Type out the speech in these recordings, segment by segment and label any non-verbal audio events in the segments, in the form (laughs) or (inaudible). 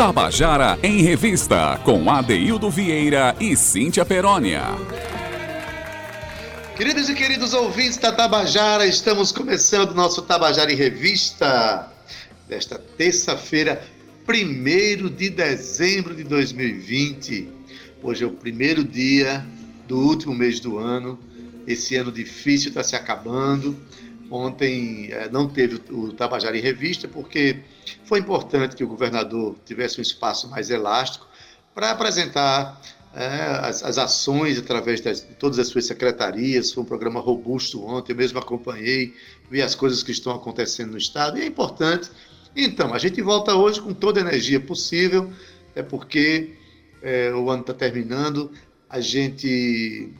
Tabajara em Revista, com Adeildo Vieira e Cíntia Perónia. Queridos e queridos ouvintes da Tabajara, estamos começando nosso Tabajara em Revista desta terça-feira, 1 de dezembro de 2020. Hoje é o primeiro dia do último mês do ano. Esse ano difícil está se acabando. Ontem eh, não teve o Tabajara em Revista porque foi importante que o governador tivesse um espaço mais elástico para apresentar é, as, as, ações através das, de todas as suas secretarias. Foi um programa robusto ontem, eu mesmo acompanhei, vi as coisas que estão acontecendo no Estado e é importante. Então, a gente volta hoje com toda a energia possível, é porque é, o ano está terminando, a gente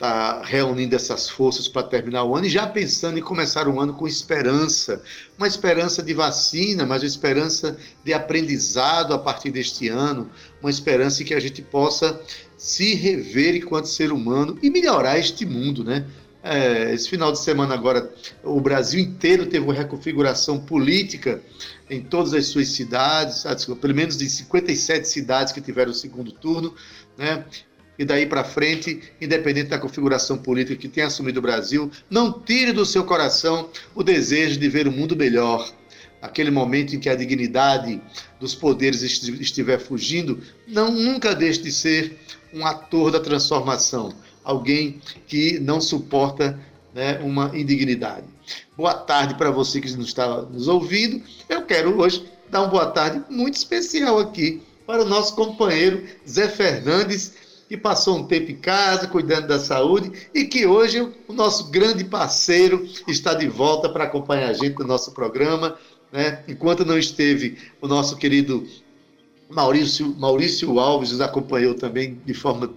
está reunindo essas forças para terminar o ano e já pensando em começar o ano com esperança. Uma esperança de vacina, mas uma esperança de aprendizado a partir deste ano, uma esperança em que a gente possa se rever enquanto ser humano e melhorar este mundo, né? É, esse final de semana agora, o Brasil inteiro teve uma reconfiguração política em todas as suas cidades, ah, pelo menos de 57 cidades que tiveram o segundo turno, né? E daí para frente, independente da configuração política que tenha assumido o Brasil, não tire do seu coração o desejo de ver o um mundo melhor. Aquele momento em que a dignidade dos poderes estiver fugindo, não nunca deixe de ser um ator da transformação, alguém que não suporta né, uma indignidade. Boa tarde para você que nos está nos ouvindo. Eu quero hoje dar uma boa tarde muito especial aqui para o nosso companheiro Zé Fernandes, que passou um tempo em casa cuidando da saúde e que hoje o nosso grande parceiro está de volta para acompanhar a gente no nosso programa. Né? Enquanto não esteve o nosso querido Maurício, Maurício Alves nos acompanhou também de forma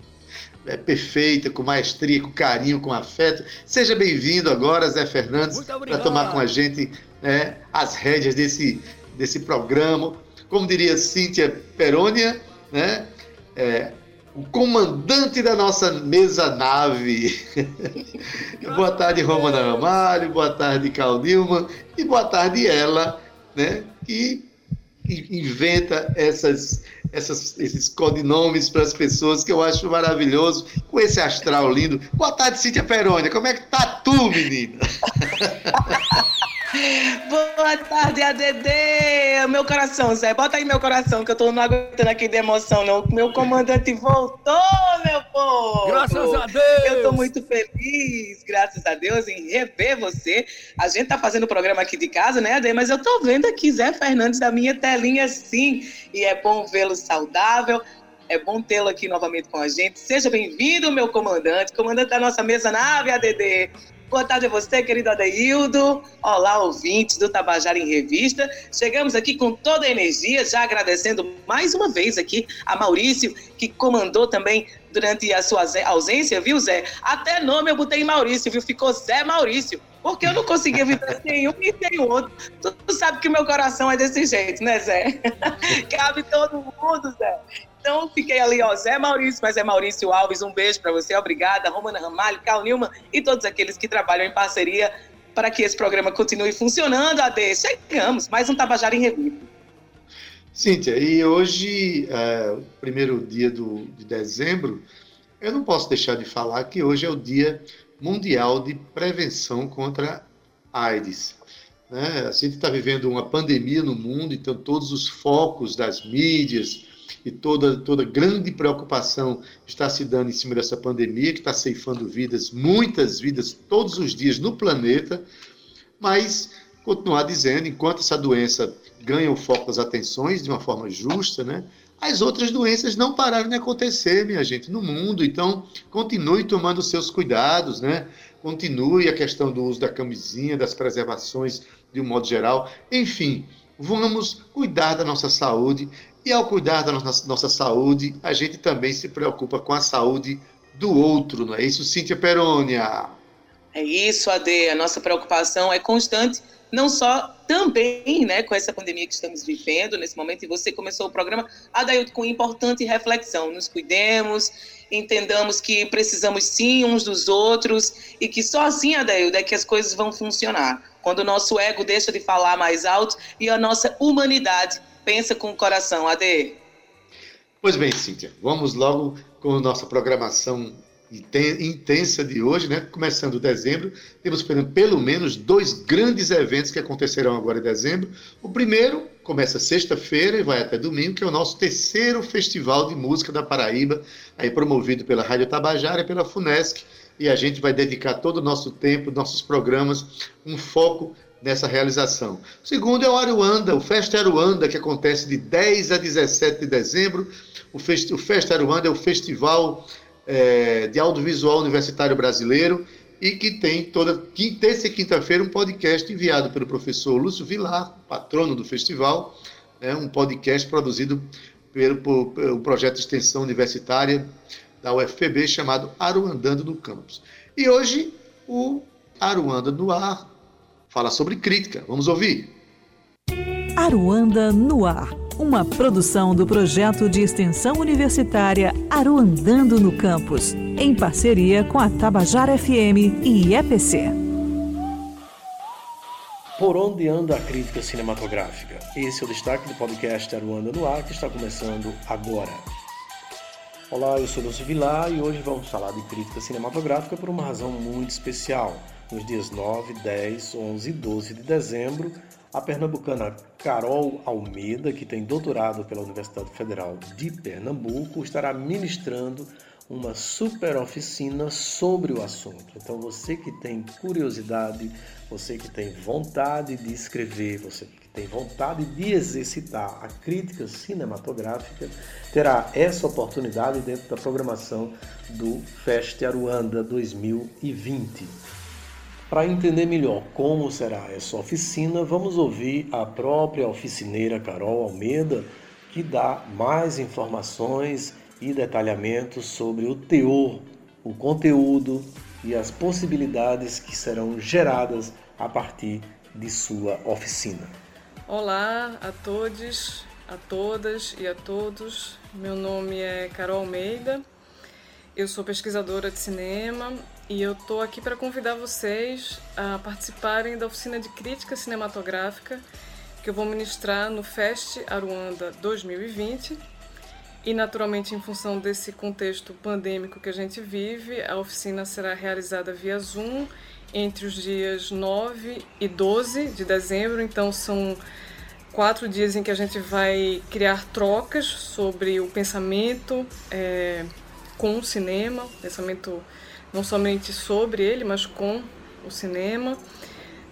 é, perfeita, com maestria, com carinho, com afeto. Seja bem-vindo agora, Zé Fernandes, para tomar com a gente né, as rédeas desse, desse programa. Como diria Cíntia Perônia, né? É, o comandante da nossa mesa nave. (laughs) boa tarde, Romana Ramalho, boa tarde, Carl Nilman, e boa tarde ela, né, que inventa essas, essas, esses codinomes para as pessoas que eu acho maravilhoso, com esse astral lindo. Boa tarde, Cíntia Perônia, como é que tá tu, menina? (laughs) Boa tarde, ADD! Meu coração, Zé, bota aí meu coração, que eu tô não aguentando aqui de emoção, não. Meu comandante voltou, meu povo! Graças a Deus! Eu tô muito feliz, graças a Deus, em rever você. A gente tá fazendo o programa aqui de casa, né, ADD? Mas eu tô vendo aqui Zé Fernandes da minha telinha, sim. E é bom vê-lo saudável. É bom tê-lo aqui novamente com a gente. Seja bem-vindo, meu comandante, comandante da nossa mesa nave, ADD. Boa tarde a você, querido Adeildo. Olá, ouvintes do Tabajara em Revista. Chegamos aqui com toda a energia, já agradecendo mais uma vez aqui a Maurício, que comandou também durante a sua ausência, viu, Zé? Até nome eu botei Maurício, viu? Ficou Zé Maurício. Porque eu não conseguia viver sem um e sem o outro. Tu sabe que o meu coração é desse jeito, né, Zé? (laughs) Cabe todo mundo, Zé. Então, fiquei ali, ó, Zé Maurício, mas é Maurício Alves, um beijo para você, obrigada, Romana Ramalho, Cal Nilman e todos aqueles que trabalham em parceria para que esse programa continue funcionando, Ade. Chegamos, mais um Tabajara em Revista. Cíntia, e hoje, é, o primeiro dia do, de dezembro, eu não posso deixar de falar que hoje é o Dia Mundial de Prevenção contra AIDS. Né? A gente está vivendo uma pandemia no mundo, então todos os focos das mídias, e toda, toda grande preocupação está se dando em cima dessa pandemia, que está ceifando vidas, muitas vidas, todos os dias no planeta, mas continuar dizendo, enquanto essa doença ganha o foco das atenções de uma forma justa, né? As outras doenças não pararam de acontecer, minha gente, no mundo. Então, continue tomando seus cuidados, né? Continue a questão do uso da camisinha, das preservações de um modo geral. Enfim, vamos cuidar da nossa saúde e ao cuidar da nossa, nossa saúde, a gente também se preocupa com a saúde do outro, não é isso, Cíntia Perônia? É isso, Ade. A nossa preocupação é constante, não só também né, com essa pandemia que estamos vivendo nesse momento, e você começou o programa, Adailton, com importante reflexão. Nos cuidemos, entendamos que precisamos sim uns dos outros, e que só assim, Adailton, é que as coisas vão funcionar. Quando o nosso ego deixa de falar mais alto e a nossa humanidade pensa com o coração, Ade? Pois bem, Cíntia, vamos logo com nossa programação intensa de hoje, né? Começando dezembro, temos pelo menos dois grandes eventos que acontecerão agora em dezembro. O primeiro começa sexta-feira e vai até domingo, que é o nosso terceiro Festival de Música da Paraíba, aí promovido pela Rádio Tabajara e pela FUNESC, e a gente vai dedicar todo o nosso tempo, nossos programas, um foco nessa realização. O segundo é o Aruanda, o Festa Aruanda, que acontece de 10 a 17 de dezembro. O, Fest, o Festa Aruanda é o festival é, de audiovisual universitário brasileiro e que tem toda quinta, terça e quinta-feira um podcast enviado pelo professor Lúcio Vilar, patrono do festival, né, um podcast produzido pelo, pelo projeto de extensão universitária da UFPB chamado Aruandando no Campus. E hoje o Aruanda no Ar fala sobre crítica. Vamos ouvir. Aruanda no Ar uma produção do projeto de extensão universitária Aruandando no Campus, em parceria com a Tabajara FM e EPC. Por onde anda a crítica cinematográfica? Esse é o destaque do podcast Aruanda no Ar, que está começando agora. Olá, eu sou Lúcio Vilar e hoje vamos falar de crítica cinematográfica por uma razão muito especial. Nos dias 9, 10, 11 e 12 de dezembro, a pernambucana Carol Almeida, que tem doutorado pela Universidade Federal de Pernambuco, estará ministrando uma super oficina sobre o assunto. Então, você que tem curiosidade, você que tem vontade de escrever, você que tem vontade de exercitar a crítica cinematográfica, terá essa oportunidade dentro da programação do Fest Aruanda 2020. Para entender melhor como será essa oficina, vamos ouvir a própria oficineira Carol Almeida, que dá mais informações e detalhamentos sobre o teor, o conteúdo e as possibilidades que serão geradas a partir de sua oficina. Olá a todos, a todas e a todos. Meu nome é Carol Almeida. Eu sou pesquisadora de cinema e eu estou aqui para convidar vocês a participarem da oficina de crítica cinematográfica que eu vou ministrar no Fest Aruanda 2020. E, naturalmente, em função desse contexto pandêmico que a gente vive, a oficina será realizada via Zoom entre os dias 9 e 12 de dezembro. Então, são quatro dias em que a gente vai criar trocas sobre o pensamento é, com o cinema, pensamento não somente sobre ele, mas com o cinema.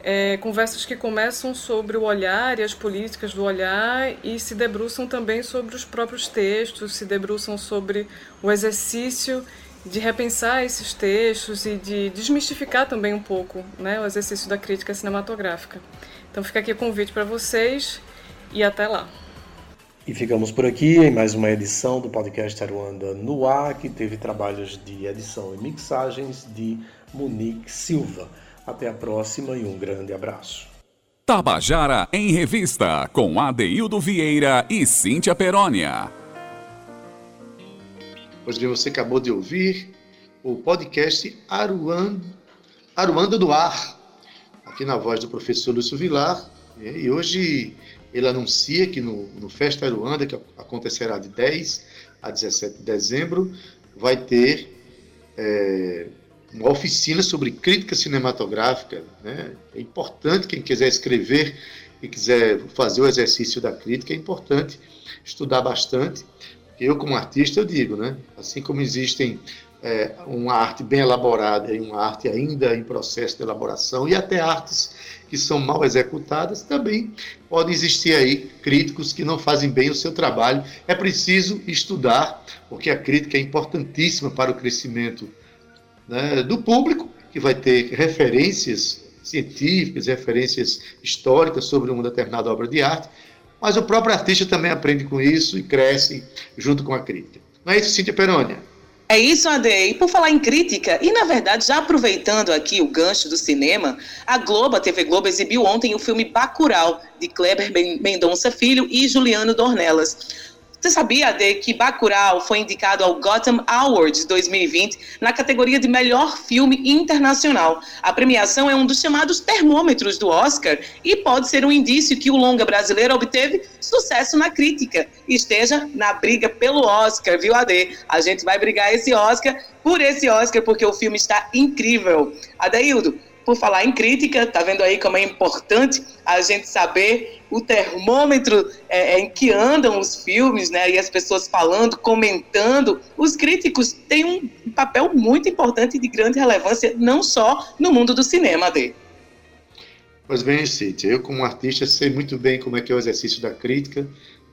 É, conversas que começam sobre o olhar e as políticas do olhar e se debruçam também sobre os próprios textos, se debruçam sobre o exercício de repensar esses textos e de desmistificar também um pouco né, o exercício da crítica cinematográfica. Então fica aqui o convite para vocês e até lá. E ficamos por aqui em mais uma edição do podcast Aruanda no ar, que teve trabalhos de edição e mixagens de Monique Silva. Até a próxima e um grande abraço. Tabajara em Revista, com Adeildo Vieira e Cíntia Perónia. Pois bem, você acabou de ouvir o podcast Aruanda, Aruanda do Ar, aqui na voz do professor Lúcio Vilar. E hoje ele anuncia que no, no Festa Aruanda, que acontecerá de 10 a 17 de dezembro, vai ter é, uma oficina sobre crítica cinematográfica. Né? É importante, quem quiser escrever e quiser fazer o exercício da crítica, é importante estudar bastante. Eu, como artista, eu digo, né? assim como existem é, uma arte bem elaborada e uma arte ainda em processo de elaboração, e até artes que são mal executadas, também podem existir aí críticos que não fazem bem o seu trabalho. É preciso estudar, porque a crítica é importantíssima para o crescimento né, do público, que vai ter referências científicas, referências históricas sobre uma determinada obra de arte, mas o próprio artista também aprende com isso e cresce junto com a crítica. Não é isso, Cíntia Perônia? É isso, Ade. E por falar em crítica, e na verdade, já aproveitando aqui o gancho do cinema, a Globo, a TV Globo, exibiu ontem o filme Bacurau, de Kleber Mendonça Filho e Juliano Dornelas. Você sabia, Ade, que Bacurau foi indicado ao Gotham Awards 2020 na categoria de melhor filme internacional? A premiação é um dos chamados termômetros do Oscar e pode ser um indício que o longa brasileiro obteve sucesso na crítica esteja na briga pelo Oscar, viu, Ade? A gente vai brigar esse Oscar por esse Oscar porque o filme está incrível. Adeildo, por falar em crítica, tá vendo aí como é importante a gente saber o termômetro é, é, em que andam os filmes, né? E as pessoas falando, comentando. Os críticos têm um papel muito importante e de grande relevância, não só no mundo do cinema, Adê. Pois bem, Cíntia, eu como artista sei muito bem como é que é o exercício da crítica,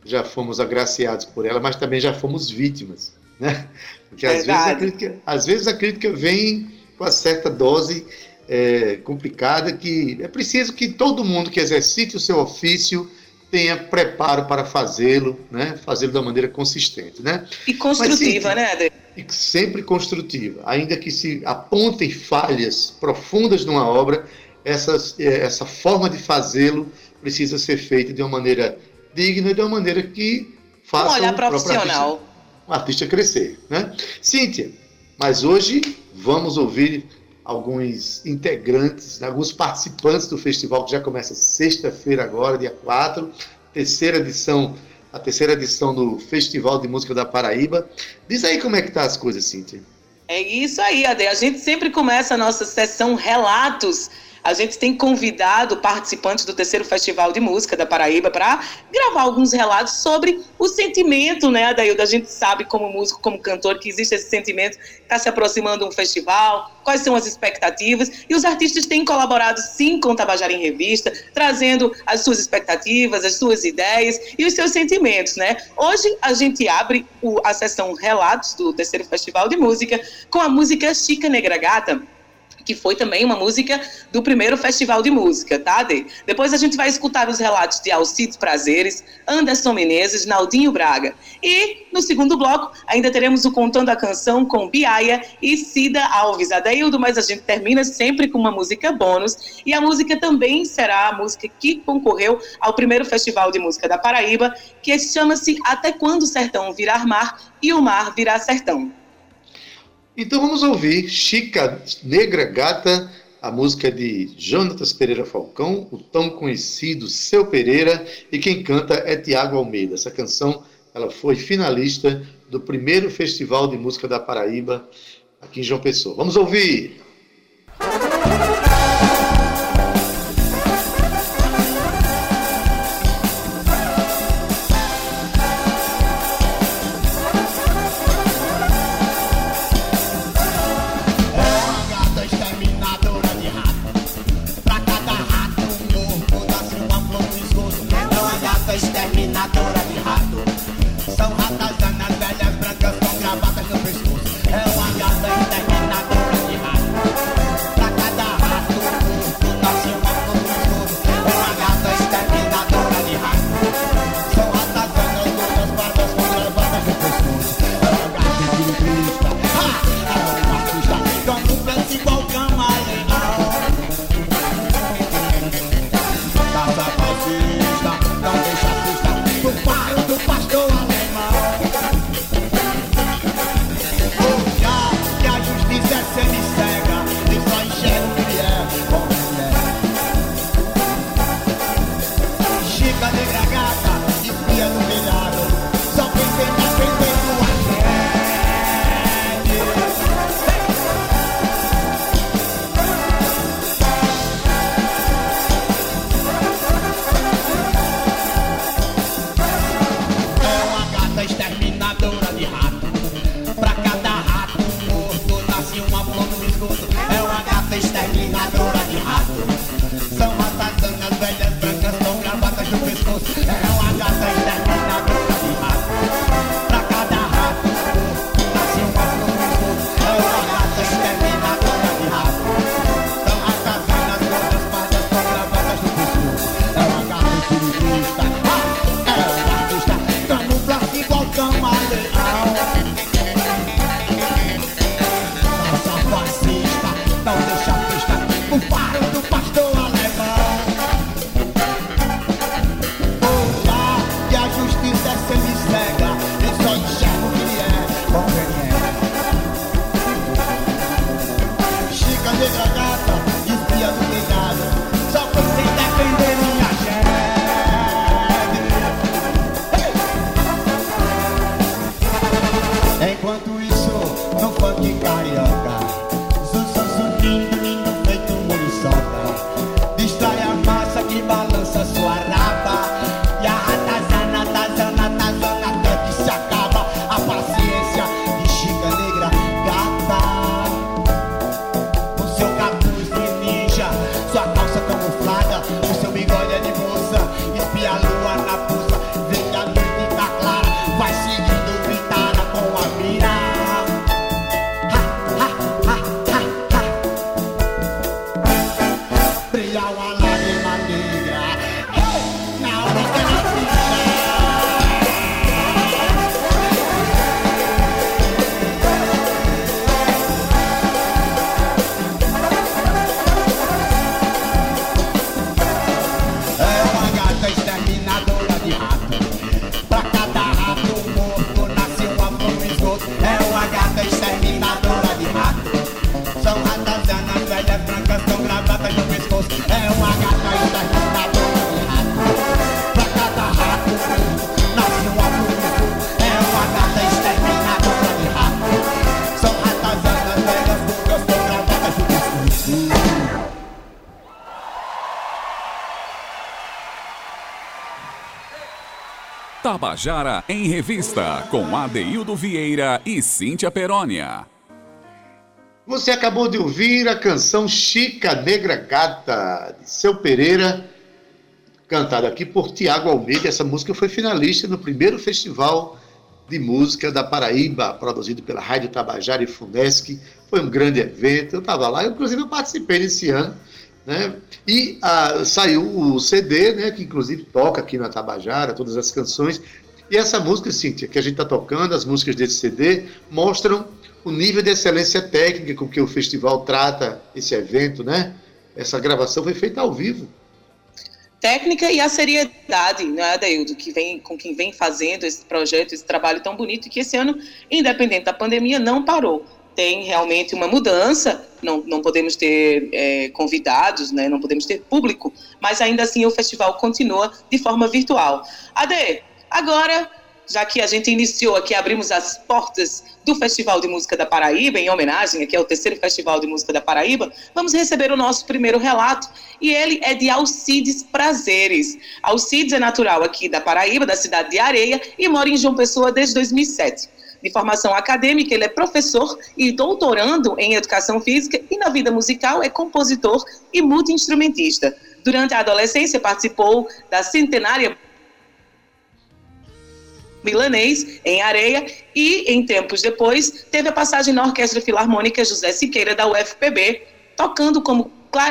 já fomos agraciados por ela, mas também já fomos vítimas, né? Porque às vezes, a crítica, às vezes a crítica vem com uma certa dose é, complicada que é preciso que todo mundo que exercite o seu ofício tenha preparo para fazê-lo, né? Fazê-lo da maneira consistente, né? E construtiva, Mas, né, André? Sempre construtiva. Ainda que se apontem falhas profundas numa obra, essas, é, essa forma de fazê-lo precisa ser feita de uma maneira digna e de uma maneira que faça um olhar profissional. Artista, o artista crescer, né? Cíntia, mas hoje vamos ouvir alguns integrantes, né, alguns participantes do festival que já começa sexta-feira agora, dia 4, terceira edição, a terceira edição do Festival de Música da Paraíba. Diz aí como é que tá as coisas, Cíntia. É isso aí, Ade. A gente sempre começa a nossa sessão Relatos a gente tem convidado participantes do terceiro Festival de Música da Paraíba para gravar alguns relatos sobre o sentimento, né, Adaildo? A gente sabe, como músico, como cantor, que existe esse sentimento, está se aproximando um festival, quais são as expectativas, e os artistas têm colaborado sim com o Tabajara em Revista, trazendo as suas expectativas, as suas ideias e os seus sentimentos, né? Hoje a gente abre o, a sessão Relatos do terceiro Festival de Música com a música Chica Negra Gata, que foi também uma música do primeiro Festival de Música, tá, Dê? Depois a gente vai escutar os relatos de Alcides Prazeres, Anderson Menezes, Naldinho Braga. E, no segundo bloco, ainda teremos o Contando a Canção com Biaia e Cida Alves Adeildo, mas a gente termina sempre com uma música bônus. E a música também será a música que concorreu ao primeiro Festival de Música da Paraíba, que chama-se Até Quando o Sertão Virar Mar e o Mar Virar Sertão. Então vamos ouvir Chica Negra Gata, a música de Jonatas Pereira Falcão, o tão conhecido Seu Pereira, e quem canta é Tiago Almeida. Essa canção ela foi finalista do primeiro Festival de Música da Paraíba, aqui em João Pessoa. Vamos ouvir! fascista, Tabajara em Revista, com Adeildo Vieira e Cíntia Perónia. Você acabou de ouvir a canção Chica Negra Gata, de Seu Pereira, cantada aqui por Tiago Almeida. Essa música foi finalista no primeiro festival de música da Paraíba, produzido pela Rádio Tabajara e Funesc. Foi um grande evento, eu estava lá, inclusive eu participei nesse ano. Né? E ah, saiu o CD, né, que inclusive toca aqui na Tabajara, todas as canções. E essa música, Cíntia, que a gente está tocando, as músicas desse CD, mostram o nível de excelência técnica com que o festival trata esse evento, né? Essa gravação foi feita ao vivo. técnica e a seriedade, né, Adeildo, que vem, com quem vem fazendo esse projeto, esse trabalho tão bonito, que esse ano, independente da pandemia, não parou. Tem realmente uma mudança, não, não podemos ter é, convidados, né, não podemos ter público, mas ainda assim o festival continua de forma virtual. Ade, agora, já que a gente iniciou aqui, abrimos as portas do Festival de Música da Paraíba, em homenagem aqui ao terceiro Festival de Música da Paraíba, vamos receber o nosso primeiro relato, e ele é de Alcides Prazeres. Alcides é natural aqui da Paraíba, da cidade de Areia, e mora em João Pessoa desde 2007. De formação acadêmica, ele é professor e doutorando em educação física e na vida musical é compositor e multiinstrumentista. Durante a adolescência participou da centenária milanês em Areia e, em tempos depois, teve a passagem na Orquestra Filarmônica José Siqueira da UFPB, tocando como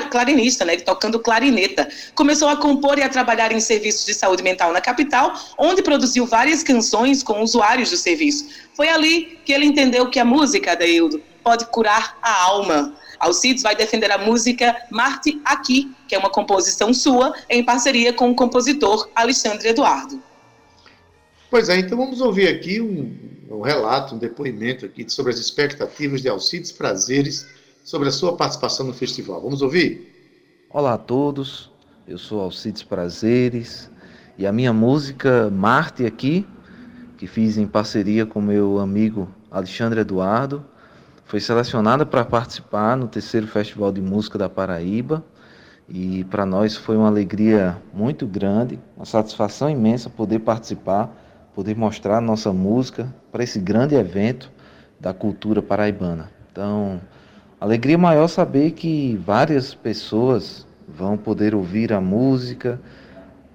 clarinista, né, tocando clarineta. Começou a compor e a trabalhar em serviços de saúde mental na capital, onde produziu várias canções com usuários do serviço. Foi ali que ele entendeu que a música, Adeildo, pode curar a alma. Alcides vai defender a música Marte Aqui, que é uma composição sua, em parceria com o compositor Alexandre Eduardo. Pois é, então vamos ouvir aqui um, um relato, um depoimento aqui sobre as expectativas de Alcides Prazeres sobre a sua participação no festival. Vamos ouvir? Olá a todos, eu sou Alcides Prazeres e a minha música Marte aqui, que fiz em parceria com meu amigo Alexandre Eduardo, foi selecionada para participar no terceiro Festival de Música da Paraíba e para nós foi uma alegria muito grande, uma satisfação imensa poder participar, poder mostrar nossa música para esse grande evento da cultura paraibana. Então, alegria maior saber que várias pessoas vão poder ouvir a música,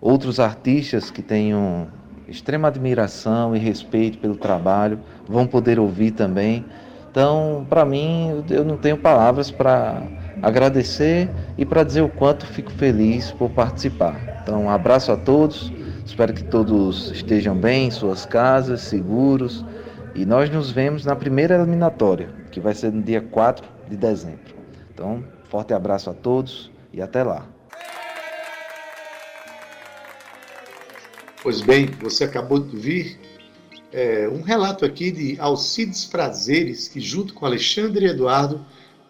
outros artistas que tenham extrema admiração e respeito pelo trabalho vão poder ouvir também. Então, para mim, eu não tenho palavras para agradecer e para dizer o quanto fico feliz por participar. Então, um abraço a todos. Espero que todos estejam bem em suas casas, seguros. E nós nos vemos na primeira eliminatória, que vai ser no dia 4 de dezembro. Então, forte abraço a todos e até lá. Pois bem, você acabou de ouvir é, um relato aqui de Alcides Prazeres, que junto com Alexandre Eduardo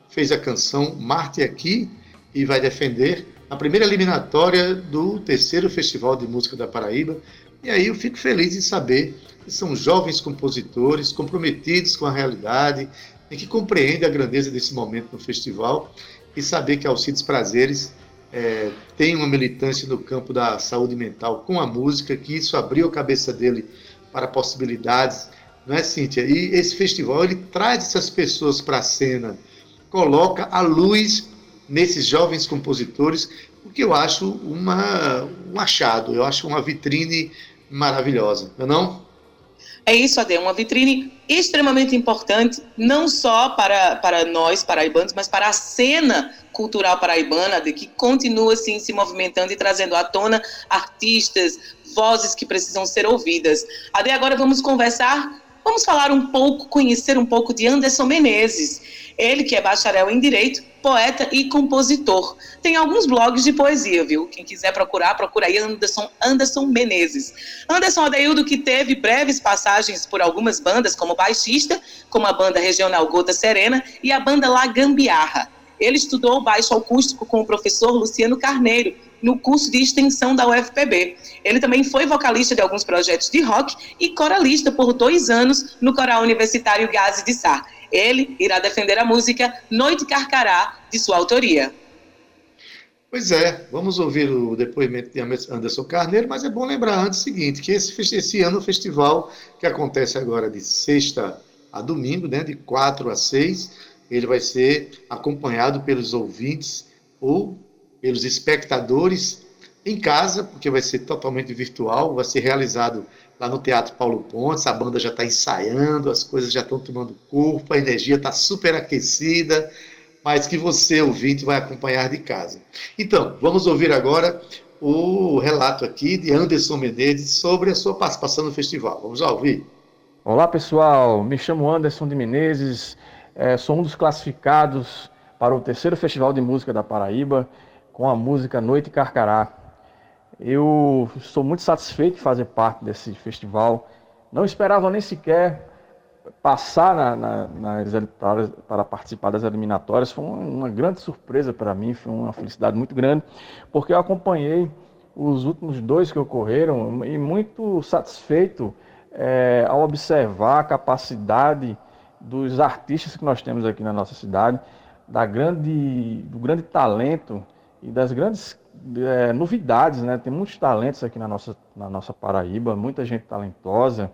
fez a canção Marte Aqui e vai defender a primeira eliminatória do terceiro Festival de Música da Paraíba. E aí eu fico feliz em saber que são jovens compositores comprometidos com a realidade e que compreendem a grandeza desse momento no festival e saber que Alcides Prazeres é, tem uma militância no campo da saúde mental com a música, que isso abriu a cabeça dele para possibilidades, não é, Cíntia? E esse festival ele traz essas pessoas para a cena, coloca a luz nesses jovens compositores, o que eu acho uma, um achado, eu acho uma vitrine maravilhosa, não é não? É isso, Ade, uma vitrine extremamente importante, não só para, para nós paraibanos, mas para a cena cultural paraibana, de que continua assim se movimentando e trazendo à tona artistas, vozes que precisam ser ouvidas. Ade, agora vamos conversar, vamos falar um pouco, conhecer um pouco de Anderson Menezes. Ele que é bacharel em Direito, poeta e compositor. Tem alguns blogs de poesia, viu? Quem quiser procurar, procura aí Anderson, Anderson Menezes. Anderson Adeildo, que teve breves passagens por algumas bandas, como baixista, como a banda regional Gota Serena e a banda La Gambiarra. Ele estudou baixo acústico com o professor Luciano Carneiro, no curso de extensão da UFPB. Ele também foi vocalista de alguns projetos de rock e coralista por dois anos no Coral Universitário Gazi de Sá. Ele irá defender a música Noite Carcará, de sua autoria. Pois é, vamos ouvir o depoimento de Anderson Carneiro, mas é bom lembrar antes o seguinte, que esse, esse ano o festival, que acontece agora de sexta a domingo, né, de 4 a 6, ele vai ser acompanhado pelos ouvintes ou pelos espectadores em casa, porque vai ser totalmente virtual, vai ser realizado lá no Teatro Paulo Pontes, a banda já está ensaiando, as coisas já estão tomando corpo, a energia está super aquecida, mas que você, ouvinte, vai acompanhar de casa. Então, vamos ouvir agora o relato aqui de Anderson Menezes sobre a sua participação no festival. Vamos lá ouvir. Olá, pessoal. Me chamo Anderson de Menezes, é, sou um dos classificados para o terceiro Festival de Música da Paraíba com a música Noite Carcará. Eu estou muito satisfeito de fazer parte desse festival. Não esperava nem sequer passar na, na, nas, para, para, participar das eliminatórias. Foi uma, uma grande surpresa para mim, foi uma felicidade muito grande, porque eu acompanhei os últimos dois que ocorreram e muito satisfeito é, ao observar a capacidade dos artistas que nós temos aqui na nossa cidade, da grande, do grande talento e das grandes é, novidades, né? Tem muitos talentos aqui na nossa, na nossa Paraíba, muita gente talentosa,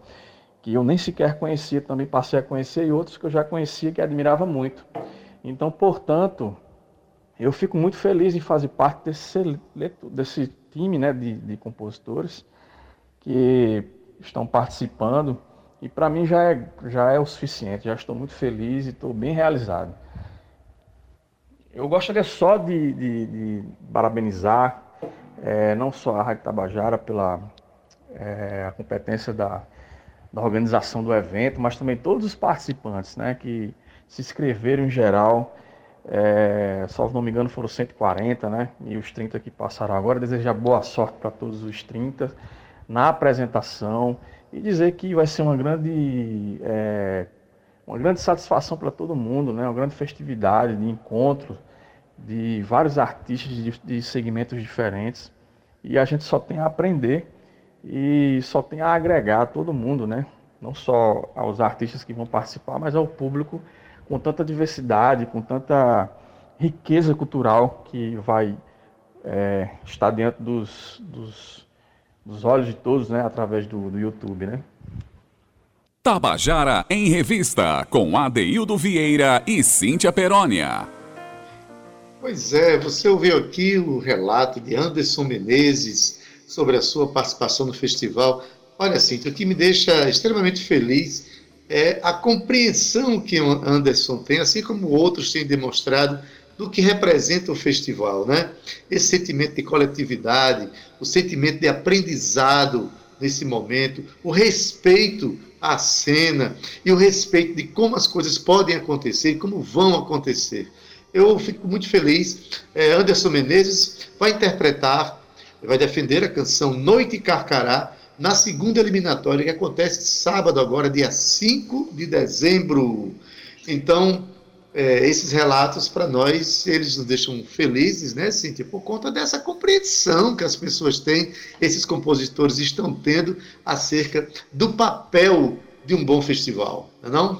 que eu nem sequer conhecia, também passei a conhecer, e outros que eu já conhecia que admirava muito. Então, portanto, eu fico muito feliz em fazer parte desse, desse time né, de, de compositores que estão participando, e para mim já é, já é o suficiente, já estou muito feliz e estou bem realizado. Eu gostaria só de, de, de parabenizar é, não só a Rádio Tabajara pela é, competência da, da organização do evento, mas também todos os participantes né, que se inscreveram em geral. É, só se não me engano foram 140, né? E os 30 que passaram agora. Desejar boa sorte para todos os 30 na apresentação e dizer que vai ser uma grande, é, uma grande satisfação para todo mundo, né? Uma grande festividade de encontro de vários artistas de, de segmentos diferentes e a gente só tem a aprender e só tem a agregar a todo mundo, né? Não só aos artistas que vão participar, mas ao público com tanta diversidade, com tanta riqueza cultural que vai é, estar dentro dos, dos, dos, olhos de todos, né? Através do, do YouTube, né? Tabajara em Revista, com Adeildo Vieira e Cíntia Perónia. Pois é, você ouviu aqui o relato de Anderson Menezes sobre a sua participação no festival. Olha, Cintia, o que me deixa extremamente feliz é a compreensão que Anderson tem, assim como outros têm demonstrado, do que representa o festival, né? Esse sentimento de coletividade, o sentimento de aprendizado nesse momento, o respeito à cena e o respeito de como as coisas podem acontecer e como vão acontecer eu fico muito feliz. É, Anderson Menezes vai interpretar, vai defender a canção Noite Carcará na segunda eliminatória que acontece sábado agora, dia 5 de dezembro. Então, é, esses relatos para nós, eles nos deixam felizes, né, Cíntia, por conta dessa compreensão que as pessoas têm, esses compositores estão tendo acerca do papel de um bom festival, não é? Não?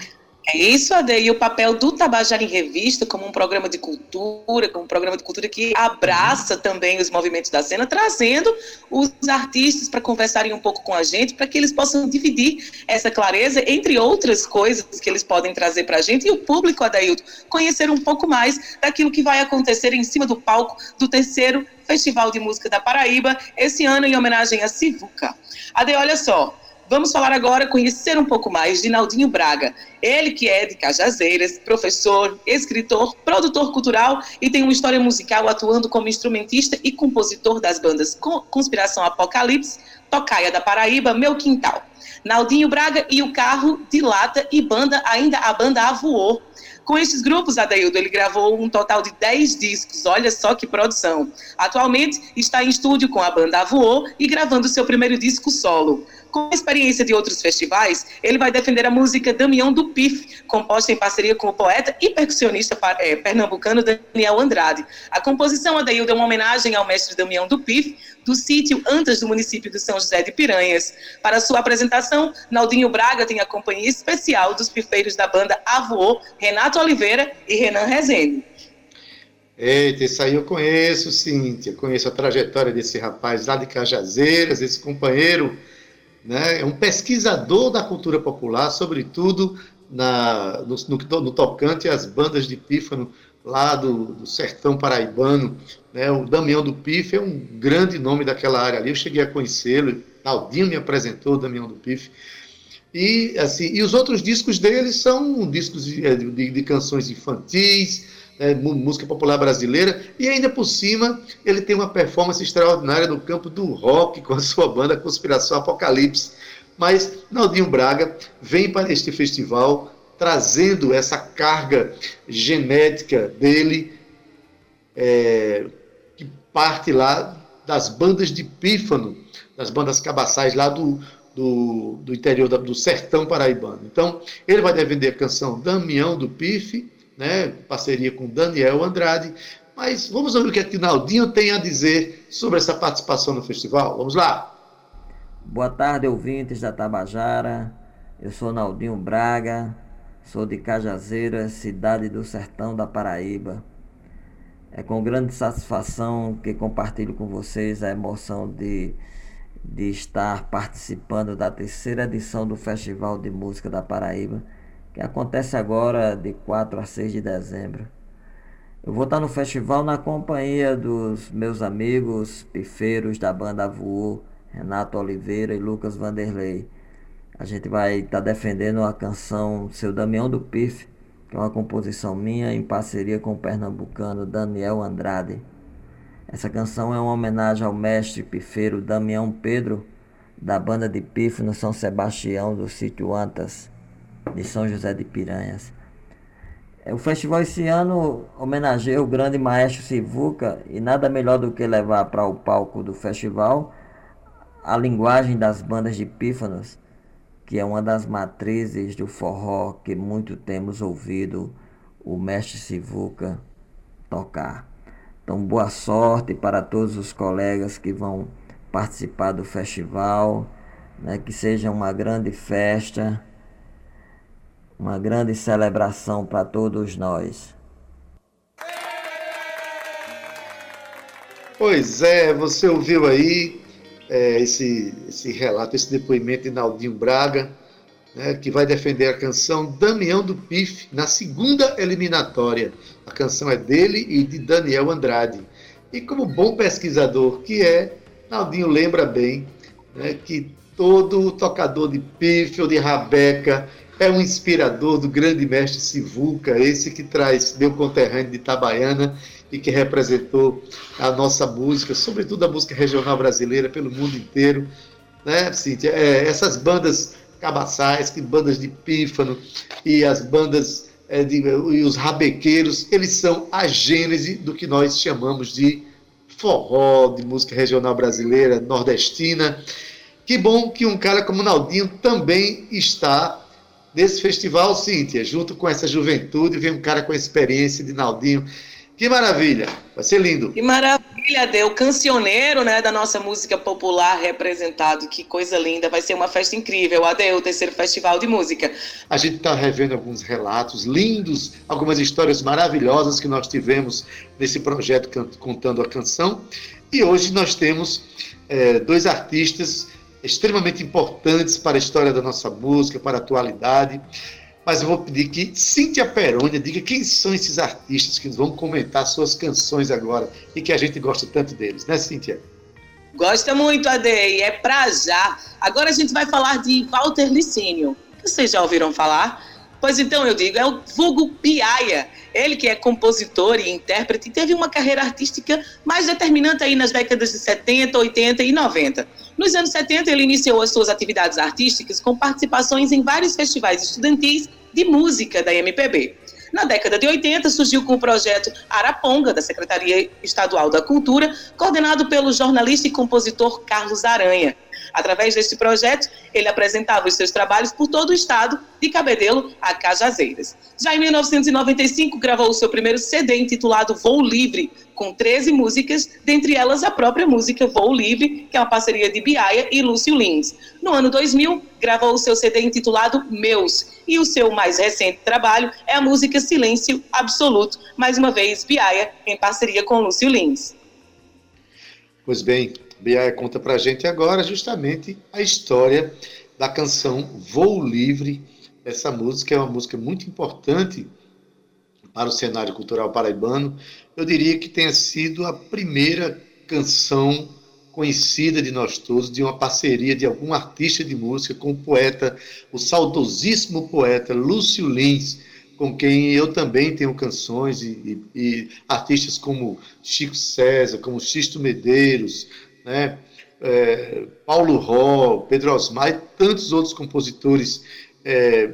É isso, Ade, e o papel do Tabajara em Revista como um programa de cultura, como um programa de cultura que abraça também os movimentos da cena, trazendo os artistas para conversarem um pouco com a gente, para que eles possam dividir essa clareza, entre outras coisas que eles podem trazer para a gente, e o público, Adailton, conhecer um pouco mais daquilo que vai acontecer em cima do palco do terceiro Festival de Música da Paraíba, esse ano em homenagem a Sivuca. Ade, olha só, Vamos falar agora, conhecer um pouco mais de Naldinho Braga. Ele que é de Cajazeiras, professor, escritor, produtor cultural e tem uma história musical atuando como instrumentista e compositor das bandas Conspiração Apocalipse, Tocaia da Paraíba, Meu Quintal. Naldinho Braga e o Carro de Lata e banda ainda a banda Avoou. Com esses grupos, Adaildo, ele gravou um total de 10 discos. Olha só que produção. Atualmente está em estúdio com a banda Avoou e gravando seu primeiro disco solo. Com a experiência de outros festivais, ele vai defender a música Damião do Pif, composta em parceria com o poeta e percussionista é, pernambucano Daniel Andrade. A composição, Adaildo, é uma homenagem ao mestre Damião do Pif, do sítio Antas do município de São José de Piranhas. Para sua apresentação, Naldinho Braga tem a companhia especial dos pifeiros da banda Avô, Renato Oliveira e Renan Rezende. Eita, isso aí eu conheço, Cíntia, conheço a trajetória desse rapaz lá de Cajazeiras, esse companheiro né? é um pesquisador da cultura popular, sobretudo na, no, no, no tocante às bandas de pífano lá do, do sertão paraibano. Né? O Damião do Pif é um grande nome daquela área ali, eu cheguei a conhecê-lo, Aldinho me apresentou o Damião do Pif. E, assim, e os outros discos dele são discos de, de, de canções infantis, é, música popular brasileira, e ainda por cima ele tem uma performance extraordinária no campo do rock com a sua banda Conspiração Apocalipse. Mas Naldinho Braga vem para este festival trazendo essa carga genética dele, é, que parte lá das bandas de pífano, das bandas cabaçais lá do, do, do interior do sertão paraibano. Então, ele vai defender a canção Damião do Pife, né, parceria com Daniel Andrade. Mas vamos ouvir o que, é que Naldinho tem a dizer sobre essa participação no festival. Vamos lá. Boa tarde, ouvintes da Tabajara. Eu sou Naldinho Braga, sou de Cajazeira, cidade do sertão da Paraíba. É com grande satisfação que compartilho com vocês a emoção de, de estar participando da terceira edição do Festival de Música da Paraíba que acontece agora de 4 a 6 de dezembro. Eu vou estar no festival na companhia dos meus amigos pifeiros da banda Avô, Renato Oliveira e Lucas Vanderlei. A gente vai estar defendendo a canção Seu Damião do Pif, que é uma composição minha em parceria com o pernambucano Daniel Andrade. Essa canção é uma homenagem ao mestre pifeiro Damião Pedro, da banda de pif no São Sebastião do sítio Antas de São José de Piranhas. O festival esse ano homenageia o grande maestro Sivuca e nada melhor do que levar para o palco do festival a linguagem das bandas de pífanos, que é uma das matrizes do forró que muito temos ouvido o mestre Sivuca tocar. Então, boa sorte para todos os colegas que vão participar do festival, né, que seja uma grande festa uma grande celebração para todos nós. Pois é, você ouviu aí é, esse, esse relato, esse depoimento de Naldinho Braga, né, que vai defender a canção Damião do Pif na segunda eliminatória. A canção é dele e de Daniel Andrade. E como bom pesquisador que é, Naldinho lembra bem né, que todo tocador de pif ou de rabeca é um inspirador do grande mestre Sivuca, esse que traz meu conterrâneo de Itabaiana e que representou a nossa música, sobretudo a música regional brasileira, pelo mundo inteiro. Né, Cíntia? É, essas bandas cabaçais, que bandas de pífano e as bandas é, de, e os rabequeiros, eles são a gênese do que nós chamamos de forró, de música regional brasileira, nordestina. Que bom que um cara como Naldinho também está nesse festival, Cíntia, junto com essa juventude, vem um cara com a experiência de Naldinho. Que maravilha! Vai ser lindo. Que maravilha, Deu. Cancioneiro, né, da nossa música popular representado. Que coisa linda. Vai ser uma festa incrível. Adeu, o terceiro festival de música. A gente está revendo alguns relatos lindos, algumas histórias maravilhosas que nós tivemos nesse projeto Contando a Canção. E hoje nós temos é, dois artistas extremamente importantes para a história da nossa música, para a atualidade mas eu vou pedir que Cíntia Perônia diga quem são esses artistas que vão comentar suas canções agora e que a gente gosta tanto deles, né, Cíntia? Gosta muito, Ade, é pra já. Agora a gente vai falar de Walter Licínio. Vocês já ouviram falar? Pois então eu digo, é o vulgo Piaia. Ele que é compositor e intérprete, teve uma carreira artística mais determinante aí nas décadas de 70, 80 e 90. Nos anos 70, ele iniciou as suas atividades artísticas com participações em vários festivais estudantis de música da MPB. Na década de 80, surgiu com o projeto Araponga, da Secretaria Estadual da Cultura, coordenado pelo jornalista e compositor Carlos Aranha. Através deste projeto, ele apresentava os seus trabalhos por todo o estado, de Cabedelo a Cajazeiras. Já em 1995, gravou o seu primeiro CD intitulado Voo Livre, com 13 músicas, dentre elas a própria música Voo Livre, que é uma parceria de Biaia e Lúcio Lins. No ano 2000, gravou o seu CD intitulado Meus, e o seu mais recente trabalho é a música Silêncio Absoluto, mais uma vez Biaia, em parceria com Lúcio Lins. Pois bem, Biaia conta pra gente agora justamente a história da canção Voo Livre. Essa música é uma música muito importante para o cenário cultural paraibano. Eu diria que tenha sido a primeira canção conhecida de nós todos, de uma parceria de algum artista de música com o poeta, o saudosíssimo poeta Lúcio Lins, com quem eu também tenho canções, e, e, e artistas como Chico César, como Xisto Medeiros, né? É, Paulo Ró, Pedro Osmar e tantos outros compositores é,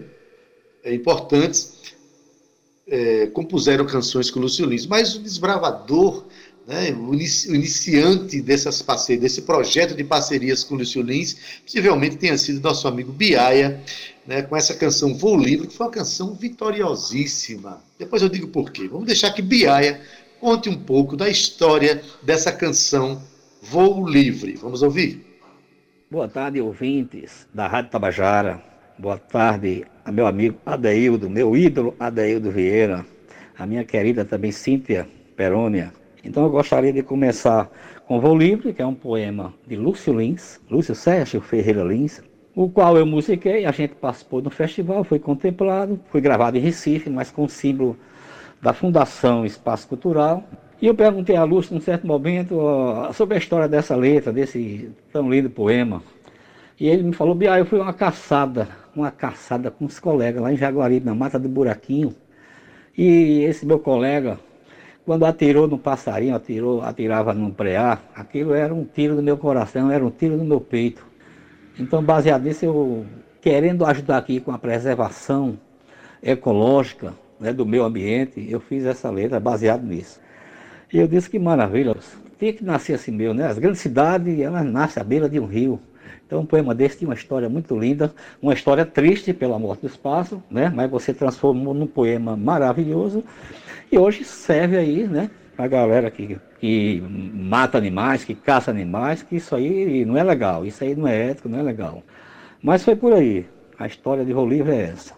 é importantes é, compuseram canções com Lúcio Lins. Mas o desbravador né, o iniciante dessas parcerias, desse projeto de parcerias com Lúcio Lins, possivelmente tenha sido nosso amigo Biaia, né, com essa canção Vou Livre, que foi uma canção vitoriosíssima. Depois eu digo por quê. Vamos deixar que Biaia conte um pouco da história dessa canção Voo Livre. Vamos ouvir? Boa tarde, ouvintes da Rádio Tabajara. Boa tarde meu amigo Adeildo, meu ídolo Adeildo Vieira, a minha querida também Cíntia Perônia, então eu gostaria de começar com Voo Livre, que é um poema de Lúcio Lins, Lúcio Sérgio Ferreira Lins, o qual eu musiquei, a gente participou do festival, foi contemplado, foi gravado em Recife, mas com o símbolo da Fundação Espaço Cultural. E eu perguntei a Lúcio, num certo momento, sobre a história dessa letra, desse tão lindo poema. E ele me falou, Bia, eu fui uma caçada, uma caçada com os colegas lá em Jaguaribe, na Mata do Buraquinho. E esse meu colega, quando atirou no passarinho, atirou, atirava num preá, aquilo era um tiro no meu coração, era um tiro no meu peito. Então, baseado nisso, eu querendo ajudar aqui com a preservação ecológica né, do meio ambiente, eu fiz essa letra baseado nisso. E eu disse que maravilha, tinha que nascer assim mesmo, né? As grandes cidades, elas nascem à beira de um rio. Então, um poema desse tinha uma história muito linda, uma história triste pela morte do espaço, né? Mas você transformou num poema maravilhoso e hoje serve aí, né, a galera que, que mata animais, que caça animais, que isso aí não é legal, isso aí não é ético, não é legal. Mas foi por aí. A história de Rolívio é essa.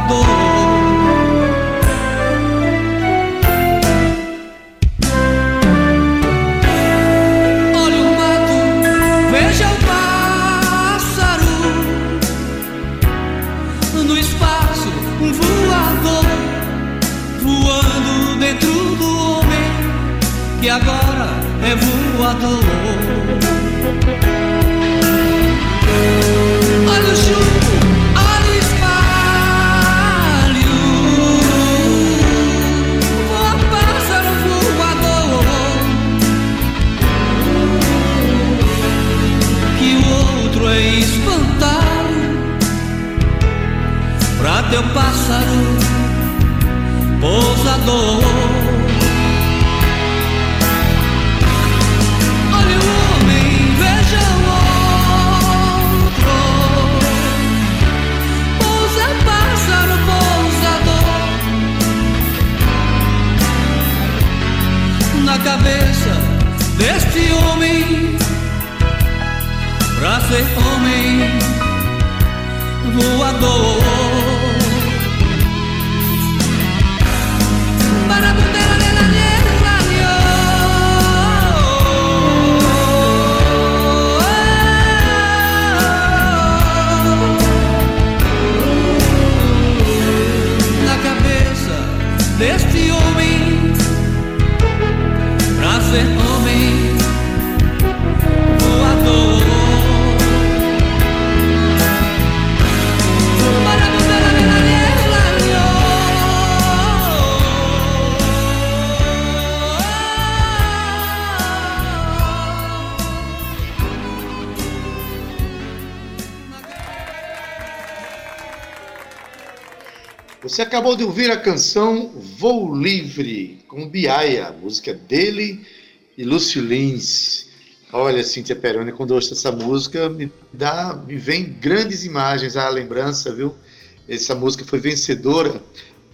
Um acabou de ouvir a canção Voo Livre, com Biaia, música dele e Lúcio Lins. Olha, Cíntia Peroni, quando eu ouço essa música, me, dá, me vem grandes imagens à lembrança, viu? Essa música foi vencedora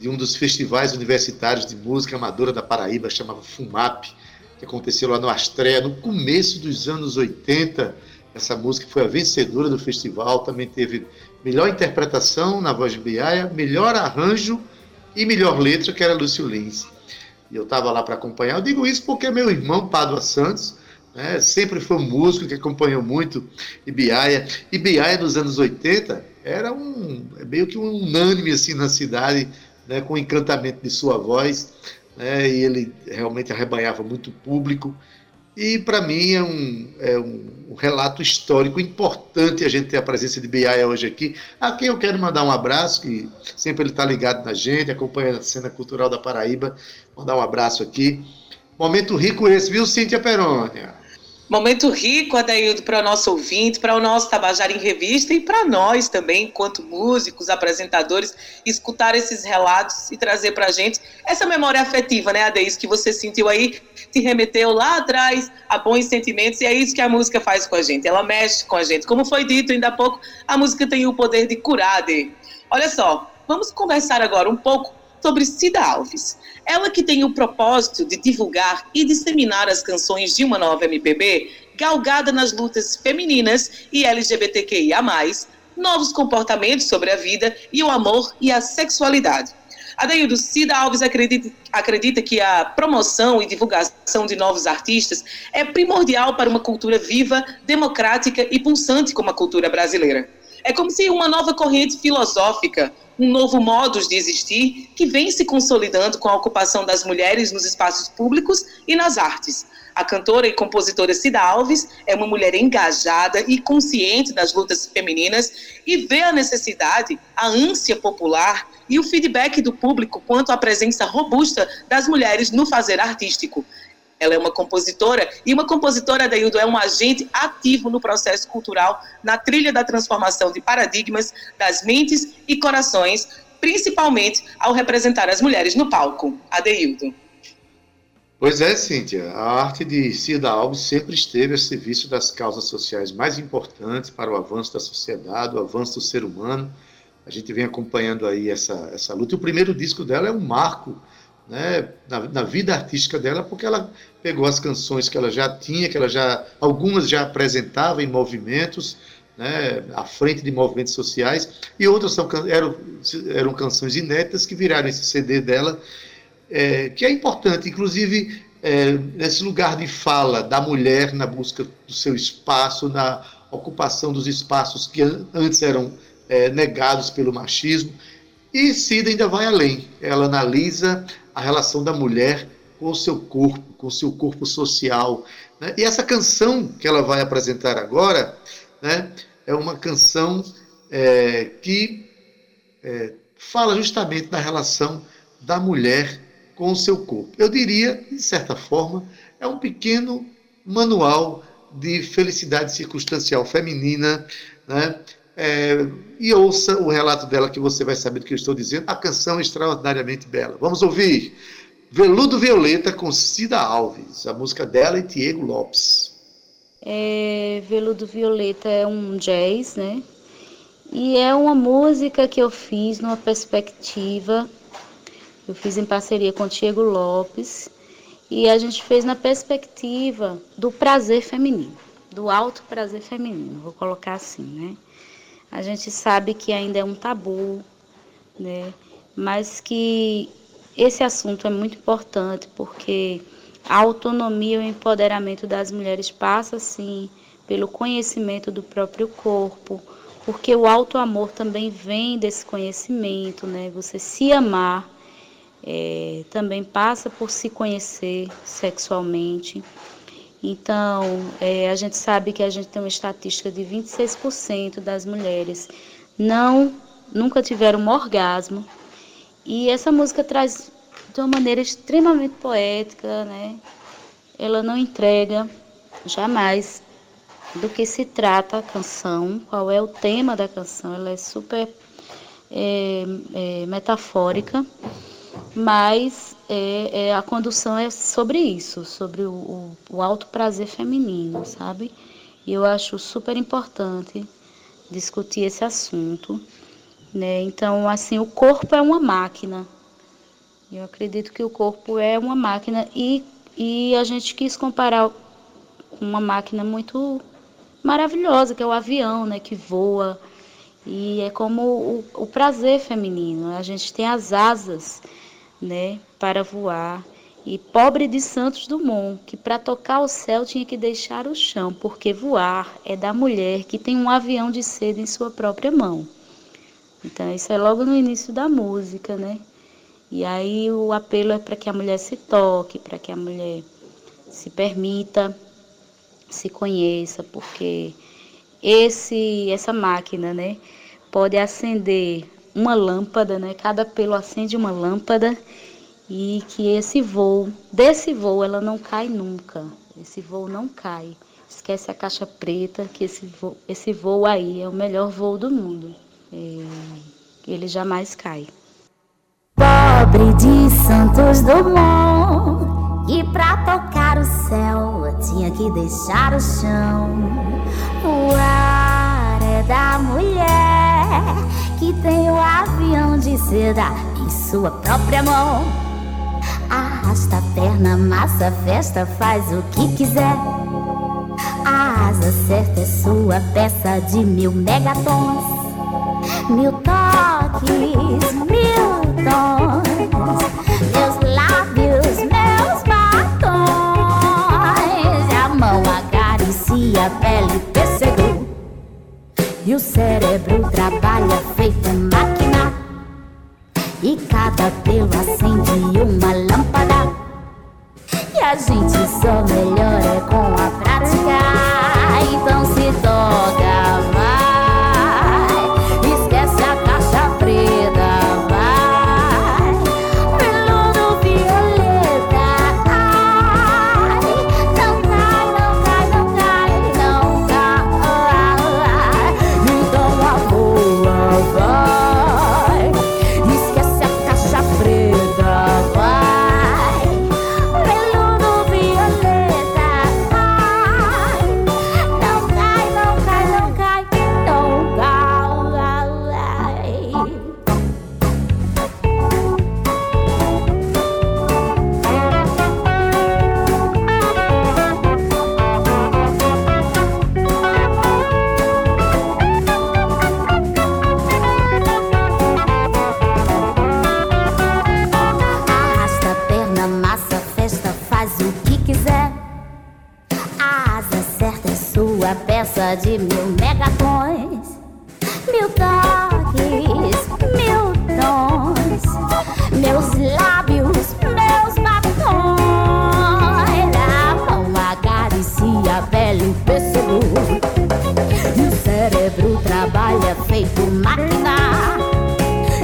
de um dos festivais universitários de música amadora da Paraíba, chamava FUMAP, que aconteceu lá no Astrea, no começo dos anos 80. Essa música foi a vencedora do festival, também teve melhor interpretação na voz de Biaia, melhor arranjo e melhor letra, que era Lúcio Lins. E eu estava lá para acompanhar. Eu digo isso porque meu irmão, Pádua Santos, né, sempre foi um músico que acompanhou muito Ibiaia. Ibiaia, nos anos 80, era um meio que um unânime assim, na cidade, né, com o encantamento de sua voz. Né, e ele realmente arrebanhava muito público. E para mim é, um, é um, relato histórico importante a gente ter a presença de Biaia hoje aqui, a quem eu quero mandar um abraço, que sempre ele está ligado na gente, acompanha a cena cultural da Paraíba. Mandar um abraço aqui. Momento rico esse, viu, Cíntia Perônia? Momento rico, Adaildo, para o nosso ouvinte, para o nosso Tabajara em Revista e para nós também, enquanto músicos, apresentadores, escutar esses relatos e trazer para a gente essa memória afetiva, né, Adeis, que você sentiu aí, te remeteu lá atrás a bons sentimentos e é isso que a música faz com a gente, ela mexe com a gente. Como foi dito ainda há pouco, a música tem o poder de curar, Ade. Olha só, vamos conversar agora um pouco sobre Cida Alves. Ela que tem o propósito de divulgar e disseminar as canções de uma nova MPB, galgada nas lutas femininas e LGBTQIA+, novos comportamentos sobre a vida e o amor e a sexualidade. Adeildo, Cida Alves acredita, acredita que a promoção e divulgação de novos artistas é primordial para uma cultura viva, democrática e pulsante como a cultura brasileira. É como se uma nova corrente filosófica, um novo modo de existir que vem se consolidando com a ocupação das mulheres nos espaços públicos e nas artes. A cantora e compositora Cida Alves é uma mulher engajada e consciente das lutas femininas e vê a necessidade, a ânsia popular e o feedback do público quanto à presença robusta das mulheres no fazer artístico. Ela é uma compositora e uma compositora, Deildo, é um agente ativo no processo cultural, na trilha da transformação de paradigmas das mentes e corações, principalmente ao representar as mulheres no palco. Adeildo. Pois é, Cíntia. A arte de Cida Alves sempre esteve a serviço das causas sociais mais importantes para o avanço da sociedade, o avanço do ser humano. A gente vem acompanhando aí essa, essa luta. E o primeiro disco dela é um marco né, na, na, vida artística dela, porque ela pegou as canções que ela já tinha, que ela já algumas já apresentava em movimentos, né, à frente de movimentos sociais, e outras são, eram, eram canções inéditas que viraram esse CD dela é, que é importante, inclusive é, nesse lugar de fala da mulher na busca do seu espaço, na ocupação dos espaços que antes eram é, negados pelo machismo. E Cida ainda vai além. Ela analisa a relação da mulher com o seu corpo, com o seu corpo social. Né? E essa canção que ela vai apresentar agora né, é uma canção é, que é, fala justamente da relação da mulher com o seu corpo. Eu diria, de certa forma, é um pequeno manual de felicidade circunstancial feminina, né? É, e ouça o relato dela que você vai saber do que eu estou dizendo. A canção é extraordinariamente bela. Vamos ouvir Veludo Violeta com Cida Alves, a música dela e Diego Lopes. É, Veludo Violeta é um jazz, né? E é uma música que eu fiz numa perspectiva eu fiz em parceria com o Diego Lopes e a gente fez na perspectiva do prazer feminino, do alto prazer feminino, vou colocar assim, né? A gente sabe que ainda é um tabu, né? Mas que esse assunto é muito importante porque a autonomia e o empoderamento das mulheres passa sim pelo conhecimento do próprio corpo, porque o alto amor também vem desse conhecimento, né? Você se amar é, também passa por se conhecer sexualmente. Então, é, a gente sabe que a gente tem uma estatística de 26% das mulheres não nunca tiveram um orgasmo. E essa música traz de uma maneira extremamente poética, né? Ela não entrega jamais do que se trata a canção, qual é o tema da canção. Ela é super é, é, metafórica mas é, é, a condução é sobre isso, sobre o, o, o alto prazer feminino, sabe? E eu acho super importante discutir esse assunto, né? Então, assim, o corpo é uma máquina. Eu acredito que o corpo é uma máquina e, e a gente quis comparar uma máquina muito maravilhosa, que é o avião, né? Que voa. E é como o, o prazer feminino. A gente tem as asas né, para voar. E pobre de Santos Dumont, que para tocar o céu tinha que deixar o chão, porque voar é da mulher que tem um avião de seda em sua própria mão. Então isso é logo no início da música, né? E aí o apelo é para que a mulher se toque, para que a mulher se permita, se conheça, porque esse essa máquina, né, pode acender uma lâmpada, né? Cada pelo acende uma lâmpada e que esse voo, desse voo, ela não cai nunca. Esse voo não cai. Esquece a caixa preta, que esse voo, esse voo aí é o melhor voo do mundo. É, ele jamais cai. Pobre de Santos Dumont, e pra tocar o céu tinha que deixar o chão. O ar é da mulher que tem o avião de seda em sua própria mão. Arrasta a perna, massa, festa, faz o que quiser. A asa certa é sua peça de mil megatons. Mil toques, mil tons. E o cérebro trabalha feito máquina. E cada pelo acende uma lâmpada. E a gente só melhora com a prática. Então se toca, vai. De mil megatons. Mil toques, mil tons. Meus lábios, meus batons. A mão acaricia a pele, pêssego. E o cérebro trabalha feito máquina.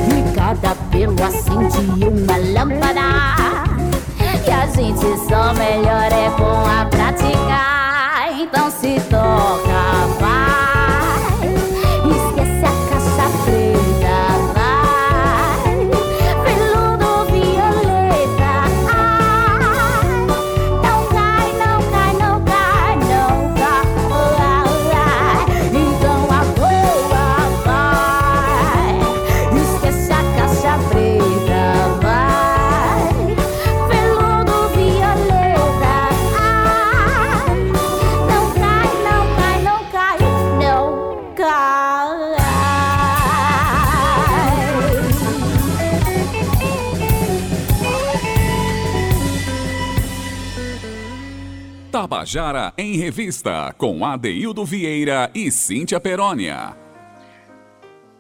E cada pelo acende uma lâmpada. E a gente só melhora com a prática. Tabajara em Revista, com Adeildo Vieira e Cíntia Perónia.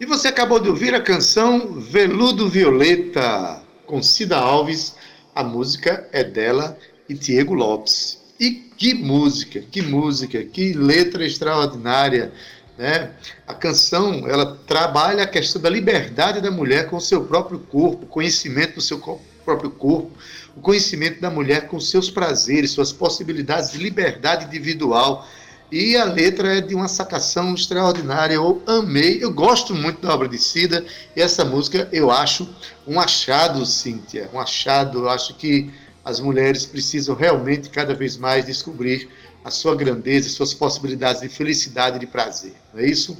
E você acabou de ouvir a canção Veludo Violeta, com Cida Alves. A música é dela e Diego Lopes. E que música, que música, que letra extraordinária. Né? A canção ela trabalha a questão da liberdade da mulher com o seu próprio corpo, conhecimento do seu co- próprio corpo, o conhecimento da mulher com seus prazeres, suas possibilidades de liberdade individual. E a letra é de uma sacação extraordinária. Eu amei, eu gosto muito da obra de Cida. E essa música eu acho um achado, Cíntia. Um achado. Eu acho que as mulheres precisam realmente cada vez mais descobrir a sua grandeza, suas possibilidades de felicidade e de prazer. Não é isso?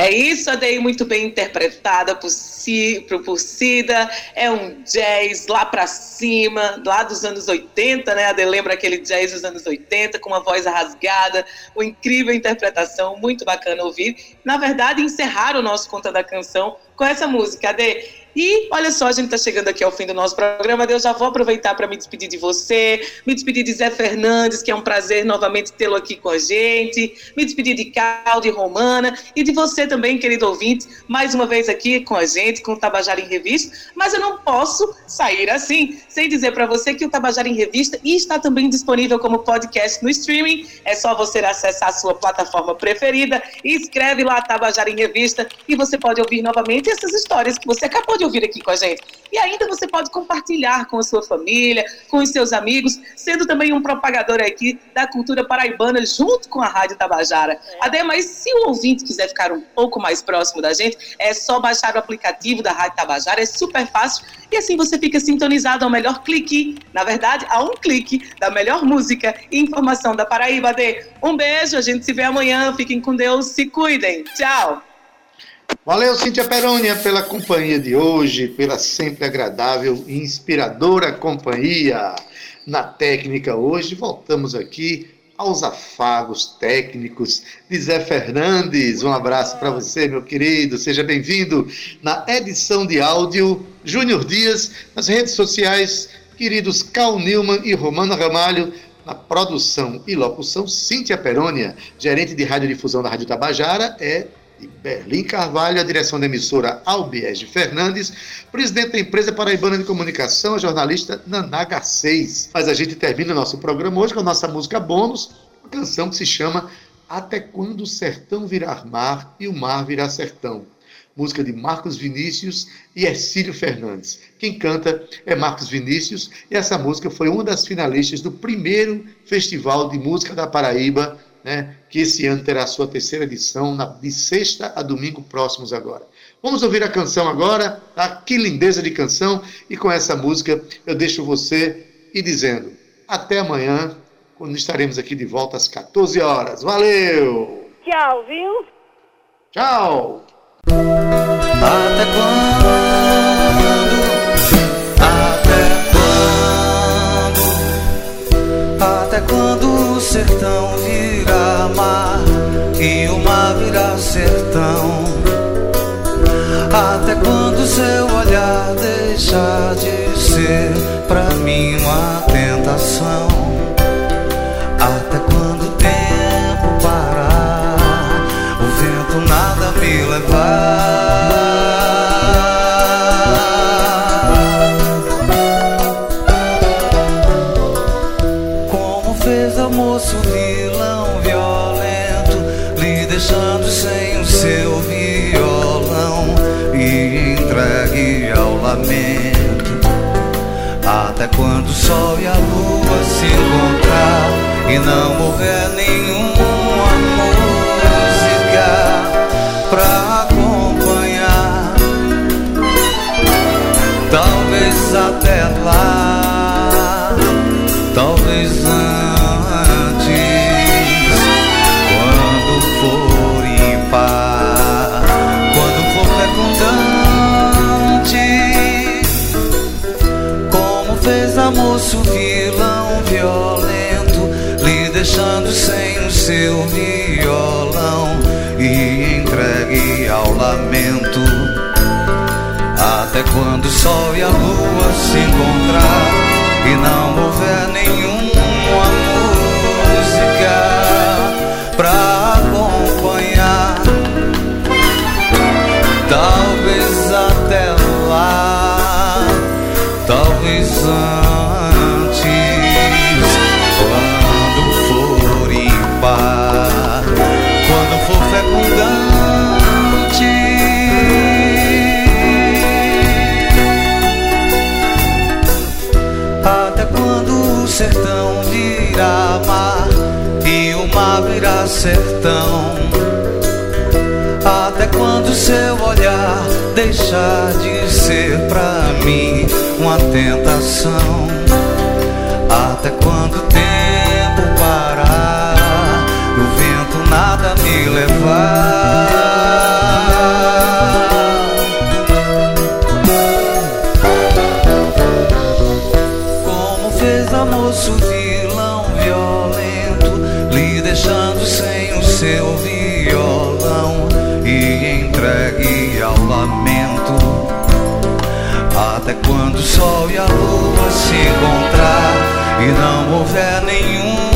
É isso, Adei, muito bem interpretada por, si, por. É um jazz lá pra cima, lá dos anos 80, né? Ade lembra aquele jazz dos anos 80, com uma voz rasgada, uma incrível interpretação, muito bacana ouvir. Na verdade, encerrar o nosso Conta da Canção com essa música, Ade. E olha só, a gente está chegando aqui ao fim do nosso programa. Eu já vou aproveitar para me despedir de você, me despedir de Zé Fernandes, que é um prazer novamente tê-lo aqui com a gente, me despedir de Caldo e Romana e de você também, querido ouvinte, mais uma vez aqui com a gente, com o Tabajara em Revista. Mas eu não posso sair assim sem dizer para você que o Tabajara em Revista está também disponível como podcast no streaming. É só você acessar a sua plataforma preferida, escreve lá Tabajara em Revista e você pode ouvir novamente essas histórias que você acabou de ouvir aqui com a gente. E ainda você pode compartilhar com a sua família, com os seus amigos, sendo também um propagador aqui da cultura paraibana junto com a Rádio Tabajara. Adé, mas se o ouvinte quiser ficar um pouco mais próximo da gente, é só baixar o aplicativo da Rádio Tabajara, é super fácil e assim você fica sintonizado ao melhor clique, na verdade, a um clique da melhor música e informação da Paraíba. Um beijo, a gente se vê amanhã, fiquem com Deus, se cuidem. Tchau! Valeu, Cíntia Perônia, pela companhia de hoje, pela sempre agradável e inspiradora companhia na técnica hoje. Voltamos aqui aos afagos técnicos de Zé Fernandes. Um abraço para você, meu querido. Seja bem-vindo na edição de áudio Júnior Dias, nas redes sociais, queridos Cal Newman e Romano Ramalho, na produção e locução, Cíntia Perônia, gerente de radiodifusão da Rádio Tabajara, é de Berlim Carvalho, a direção da emissora Albiege Fernandes, presidente da empresa Paraibana de Comunicação, a jornalista Nanaga 6. Mas a gente termina o nosso programa hoje com a nossa música bônus, uma canção que se chama Até Quando o Sertão Virar Mar e o Mar Virar Sertão. Música de Marcos Vinícius e Ercílio Fernandes. Quem canta é Marcos Vinícius e essa música foi uma das finalistas do primeiro Festival de Música da Paraíba né, que esse ano terá a sua terceira edição, na, de sexta a domingo próximos agora. Vamos ouvir a canção agora, tá? Que lindeza de canção! E com essa música eu deixo você e dizendo até amanhã, quando estaremos aqui de volta às 14 horas. Valeu! Tchau, viu? Tchau! Até quando? Sertão virar mar e o mar virar sertão? Até quando seu olhar deixar de ser pra mim uma tentação? Quando o sol e a lua se encontrar e não houver deixando sem o seu violão e entregue ao lamento. Até quando o sol e a lua se encontrar e não houver nenhuma e o mar virar sertão? Até quando seu olhar deixar de ser pra mim uma tentação? Até quando o tempo parar, o vento nada me levar? O sol e a lua se encontrar e não houver nenhuma